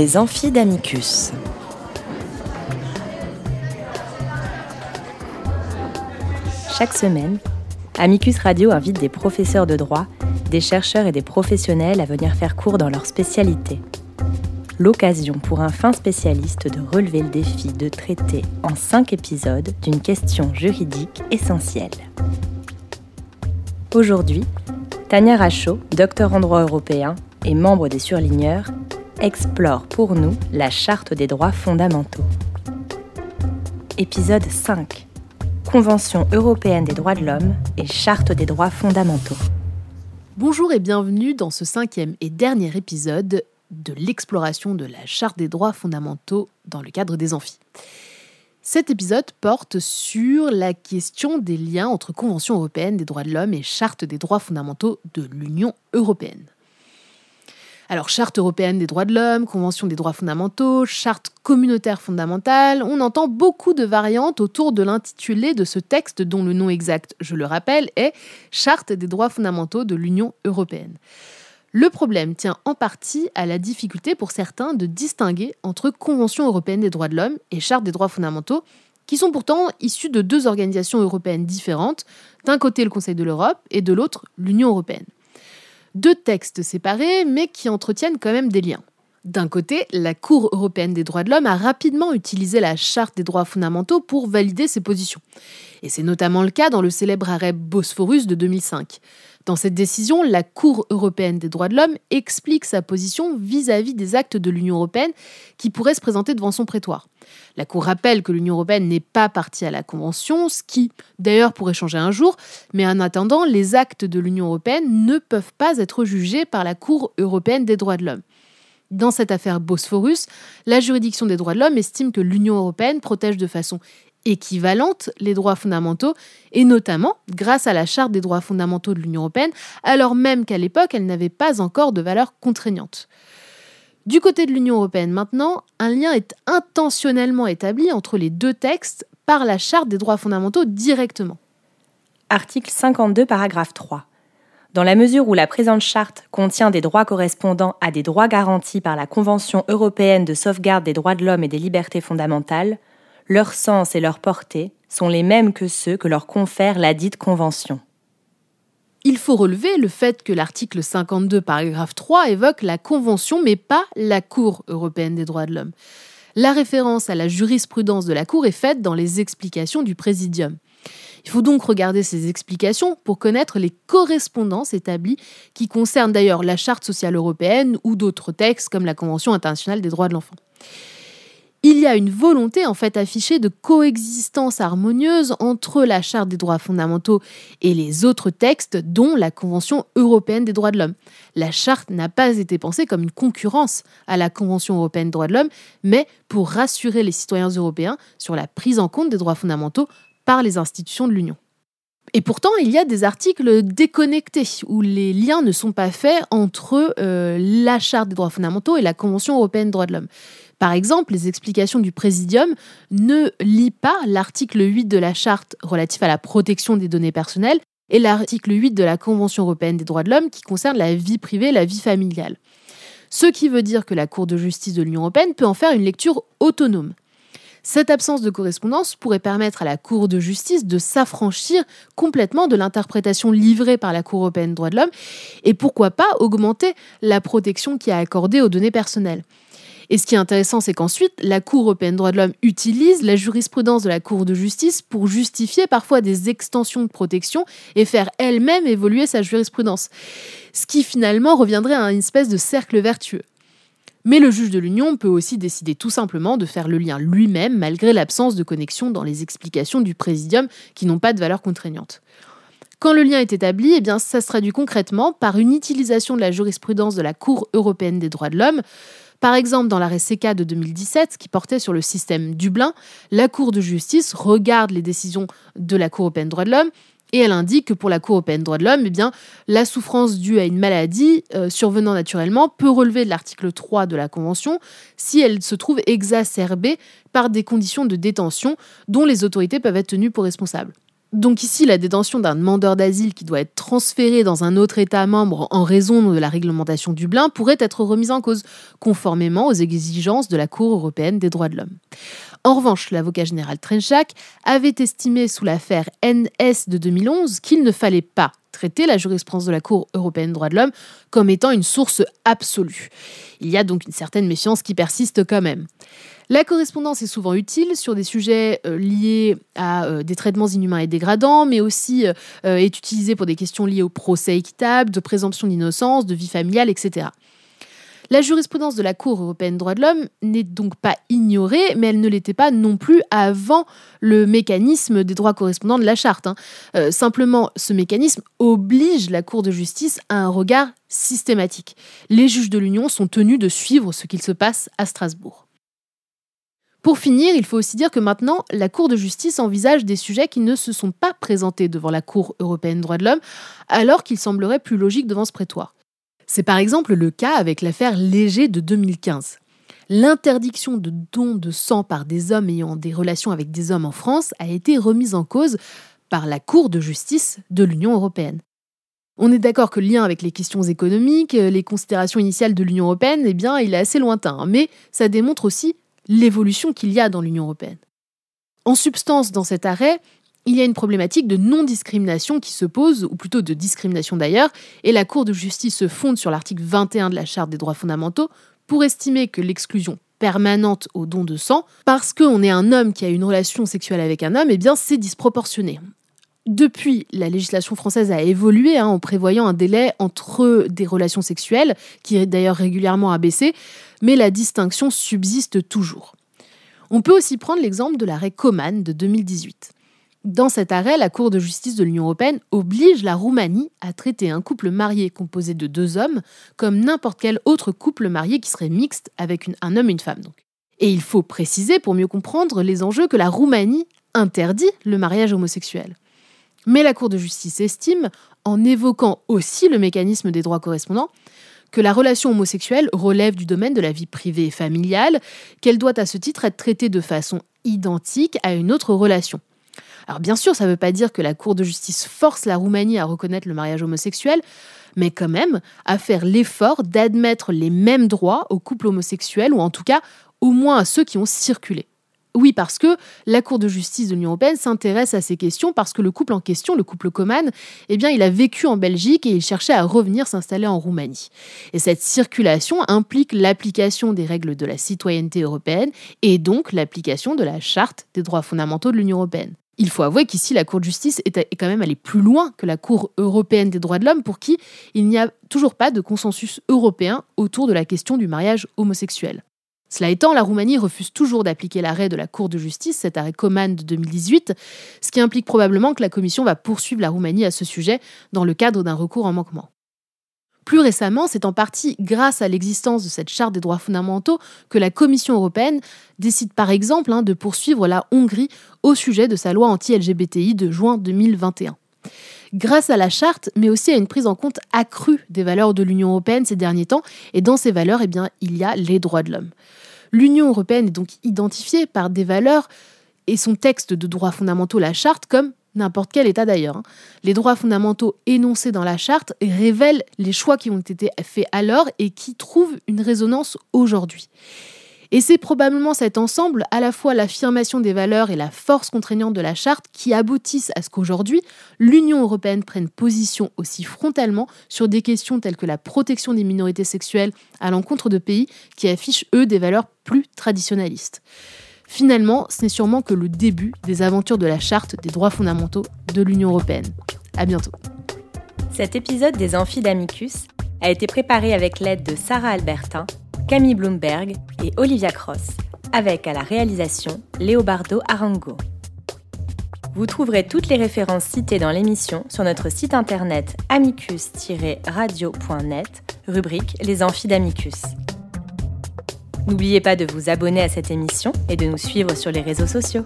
Les amphis d'Amicus. Chaque semaine, Amicus Radio invite des professeurs de droit, des chercheurs et des professionnels à venir faire cours dans leur spécialité. L'occasion pour un fin spécialiste de relever le défi de traiter en cinq épisodes d'une question juridique essentielle. Aujourd'hui, Tania Rachaud, docteur en droit européen et membre des surligneurs, explore pour nous la Charte des droits fondamentaux. Épisode 5. Convention européenne des droits de l'homme et Charte des droits fondamentaux. Bonjour et bienvenue dans ce cinquième et dernier épisode de l'exploration de la Charte des droits fondamentaux dans le cadre des amphis. Cet épisode porte sur la question des liens entre Convention européenne des droits de l'homme et Charte des droits fondamentaux de l'Union européenne. Alors, Charte européenne des droits de l'homme, Convention des droits fondamentaux, Charte communautaire fondamentale, on entend beaucoup de variantes autour de l'intitulé de ce texte dont le nom exact, je le rappelle, est Charte des droits fondamentaux de l'Union européenne. Le problème tient en partie à la difficulté pour certains de distinguer entre Convention européenne des droits de l'homme et Charte des droits fondamentaux, qui sont pourtant issus de deux organisations européennes différentes, d'un côté le Conseil de l'Europe et de l'autre l'Union européenne. Deux textes séparés, mais qui entretiennent quand même des liens. D'un côté, la Cour européenne des droits de l'homme a rapidement utilisé la Charte des droits fondamentaux pour valider ses positions. Et c'est notamment le cas dans le célèbre arrêt Bosphorus de 2005. Dans cette décision, la Cour européenne des droits de l'homme explique sa position vis-à-vis des actes de l'Union européenne qui pourraient se présenter devant son prétoire. La Cour rappelle que l'Union européenne n'est pas partie à la Convention, ce qui d'ailleurs pourrait changer un jour, mais en attendant, les actes de l'Union européenne ne peuvent pas être jugés par la Cour européenne des droits de l'homme. Dans cette affaire Bosphorus, la juridiction des droits de l'homme estime que l'Union européenne protège de façon équivalente les droits fondamentaux, et notamment grâce à la Charte des droits fondamentaux de l'Union européenne, alors même qu'à l'époque, elle n'avait pas encore de valeur contraignante. Du côté de l'Union européenne maintenant, un lien est intentionnellement établi entre les deux textes par la Charte des droits fondamentaux directement. Article 52, paragraphe 3. Dans la mesure où la présente charte contient des droits correspondant à des droits garantis par la Convention européenne de sauvegarde des droits de l'homme et des libertés fondamentales, leur sens et leur portée sont les mêmes que ceux que leur confère la dite Convention. Il faut relever le fait que l'article 52, paragraphe 3 évoque la Convention, mais pas la Cour européenne des droits de l'homme. La référence à la jurisprudence de la Cour est faite dans les explications du Présidium. Il faut donc regarder ces explications pour connaître les correspondances établies qui concernent d'ailleurs la Charte sociale européenne ou d'autres textes comme la Convention internationale des droits de l'enfant il y a une volonté en fait affichée de coexistence harmonieuse entre la Charte des droits fondamentaux et les autres textes, dont la Convention européenne des droits de l'homme. La Charte n'a pas été pensée comme une concurrence à la Convention européenne des droits de l'homme, mais pour rassurer les citoyens européens sur la prise en compte des droits fondamentaux par les institutions de l'Union. Et pourtant, il y a des articles déconnectés où les liens ne sont pas faits entre euh, la Charte des droits fondamentaux et la Convention européenne des droits de l'homme. Par exemple, les explications du Présidium ne lient pas l'article 8 de la Charte relatif à la protection des données personnelles et l'article 8 de la Convention européenne des droits de l'homme qui concerne la vie privée, la vie familiale. Ce qui veut dire que la Cour de justice de l'Union européenne peut en faire une lecture autonome. Cette absence de correspondance pourrait permettre à la Cour de justice de s'affranchir complètement de l'interprétation livrée par la Cour européenne des droits de l'homme et pourquoi pas augmenter la protection qui est accordée aux données personnelles. Et ce qui est intéressant, c'est qu'ensuite, la Cour européenne des droits de l'homme utilise la jurisprudence de la Cour de justice pour justifier parfois des extensions de protection et faire elle-même évoluer sa jurisprudence. Ce qui finalement reviendrait à une espèce de cercle vertueux. Mais le juge de l'Union peut aussi décider tout simplement de faire le lien lui-même malgré l'absence de connexion dans les explications du présidium qui n'ont pas de valeur contraignante. Quand le lien est établi, eh bien, ça se traduit concrètement par une utilisation de la jurisprudence de la Cour européenne des droits de l'homme. Par exemple, dans l'arrêt CK de 2017, qui portait sur le système Dublin, la Cour de justice regarde les décisions de la Cour européenne des droits de l'homme et elle indique que pour la Cour européenne des droits de l'homme, eh la souffrance due à une maladie euh, survenant naturellement peut relever de l'article 3 de la Convention si elle se trouve exacerbée par des conditions de détention dont les autorités peuvent être tenues pour responsables. Donc ici, la détention d'un demandeur d'asile qui doit être transféré dans un autre État membre en raison de la réglementation Dublin pourrait être remise en cause, conformément aux exigences de la Cour européenne des droits de l'homme. En revanche, l'avocat général Trenchak avait estimé sous l'affaire NS de 2011 qu'il ne fallait pas traiter la jurisprudence de la Cour européenne des droits de l'homme comme étant une source absolue. Il y a donc une certaine méfiance qui persiste quand même. La correspondance est souvent utile sur des sujets euh, liés à euh, des traitements inhumains et dégradants, mais aussi euh, est utilisée pour des questions liées au procès équitable, de présomption d'innocence, de vie familiale, etc. La jurisprudence de la Cour européenne des droits de l'homme n'est donc pas ignorée, mais elle ne l'était pas non plus avant le mécanisme des droits correspondants de la charte. Hein. simplement, ce mécanisme oblige la Cour de justice à un regard systématique. Les juges de l'Union sont tenus de suivre ce qu'il se passe à Strasbourg. Pour finir, il faut aussi dire que maintenant, la Cour de justice envisage des sujets qui ne se sont pas présentés devant la Cour européenne des droits de l'homme, alors qu'il semblerait plus logique devant ce prétoire. C'est par exemple le cas avec l'affaire Léger de 2015. L'interdiction de don de sang par des hommes ayant des relations avec des hommes en France a été remise en cause par la Cour de justice de l'Union européenne. On est d'accord que le lien avec les questions économiques, les considérations initiales de l'Union européenne, eh bien, il est assez lointain, mais ça démontre aussi l'évolution qu'il y a dans l'Union européenne. En substance, dans cet arrêt, il y a une problématique de non-discrimination qui se pose, ou plutôt de discrimination d'ailleurs, et la Cour de justice se fonde sur l'article 21 de la Charte des droits fondamentaux pour estimer que l'exclusion permanente au don de sang, parce qu'on est un homme qui a une relation sexuelle avec un homme, eh bien c'est disproportionné. Depuis, la législation française a évolué hein, en prévoyant un délai entre des relations sexuelles, qui est d'ailleurs régulièrement abaissé, mais la distinction subsiste toujours. On peut aussi prendre l'exemple de l'arrêt Coman de 2018. Dans cet arrêt, la Cour de justice de l'Union européenne oblige la Roumanie à traiter un couple marié composé de deux hommes comme n'importe quel autre couple marié qui serait mixte avec un homme et une femme. Et il faut préciser, pour mieux comprendre les enjeux, que la Roumanie interdit le mariage homosexuel. Mais la Cour de justice estime, en évoquant aussi le mécanisme des droits correspondants, que la relation homosexuelle relève du domaine de la vie privée et familiale, qu'elle doit à ce titre être traitée de façon identique à une autre relation. Alors bien sûr, ça ne veut pas dire que la Cour de justice force la Roumanie à reconnaître le mariage homosexuel, mais quand même à faire l'effort d'admettre les mêmes droits aux couples homosexuels, ou en tout cas au moins à ceux qui ont circulé. Oui, parce que la Cour de justice de l'Union européenne s'intéresse à ces questions parce que le couple en question, le couple Coman, eh bien, il a vécu en Belgique et il cherchait à revenir s'installer en Roumanie. Et cette circulation implique l'application des règles de la citoyenneté européenne et donc l'application de la Charte des droits fondamentaux de l'Union européenne. Il faut avouer qu'ici, la Cour de justice est quand même allée plus loin que la Cour européenne des droits de l'homme pour qui il n'y a toujours pas de consensus européen autour de la question du mariage homosexuel. Cela étant, la Roumanie refuse toujours d'appliquer l'arrêt de la Cour de justice, cet arrêt Coman de 2018, ce qui implique probablement que la Commission va poursuivre la Roumanie à ce sujet dans le cadre d'un recours en manquement. Plus récemment, c'est en partie grâce à l'existence de cette charte des droits fondamentaux que la Commission européenne décide par exemple hein, de poursuivre la Hongrie au sujet de sa loi anti-LGBTI de juin 2021 grâce à la charte, mais aussi à une prise en compte accrue des valeurs de l'Union européenne ces derniers temps. Et dans ces valeurs, eh bien, il y a les droits de l'homme. L'Union européenne est donc identifiée par des valeurs et son texte de droits fondamentaux, la charte, comme n'importe quel État d'ailleurs. Hein. Les droits fondamentaux énoncés dans la charte révèlent les choix qui ont été faits alors et qui trouvent une résonance aujourd'hui. Et c'est probablement cet ensemble, à la fois l'affirmation des valeurs et la force contraignante de la charte, qui aboutissent à ce qu'aujourd'hui, l'Union européenne prenne position aussi frontalement sur des questions telles que la protection des minorités sexuelles à l'encontre de pays qui affichent, eux, des valeurs plus traditionnalistes. Finalement, ce n'est sûrement que le début des aventures de la charte des droits fondamentaux de l'Union européenne. À bientôt. Cet épisode des Amphidamicus a été préparé avec l'aide de Sarah Albertin Camille Bloomberg et Olivia Cross, avec à la réalisation Léobardo Arango. Vous trouverez toutes les références citées dans l'émission sur notre site internet amicus-radio.net, rubrique Les Amphidamicus. N'oubliez pas de vous abonner à cette émission et de nous suivre sur les réseaux sociaux.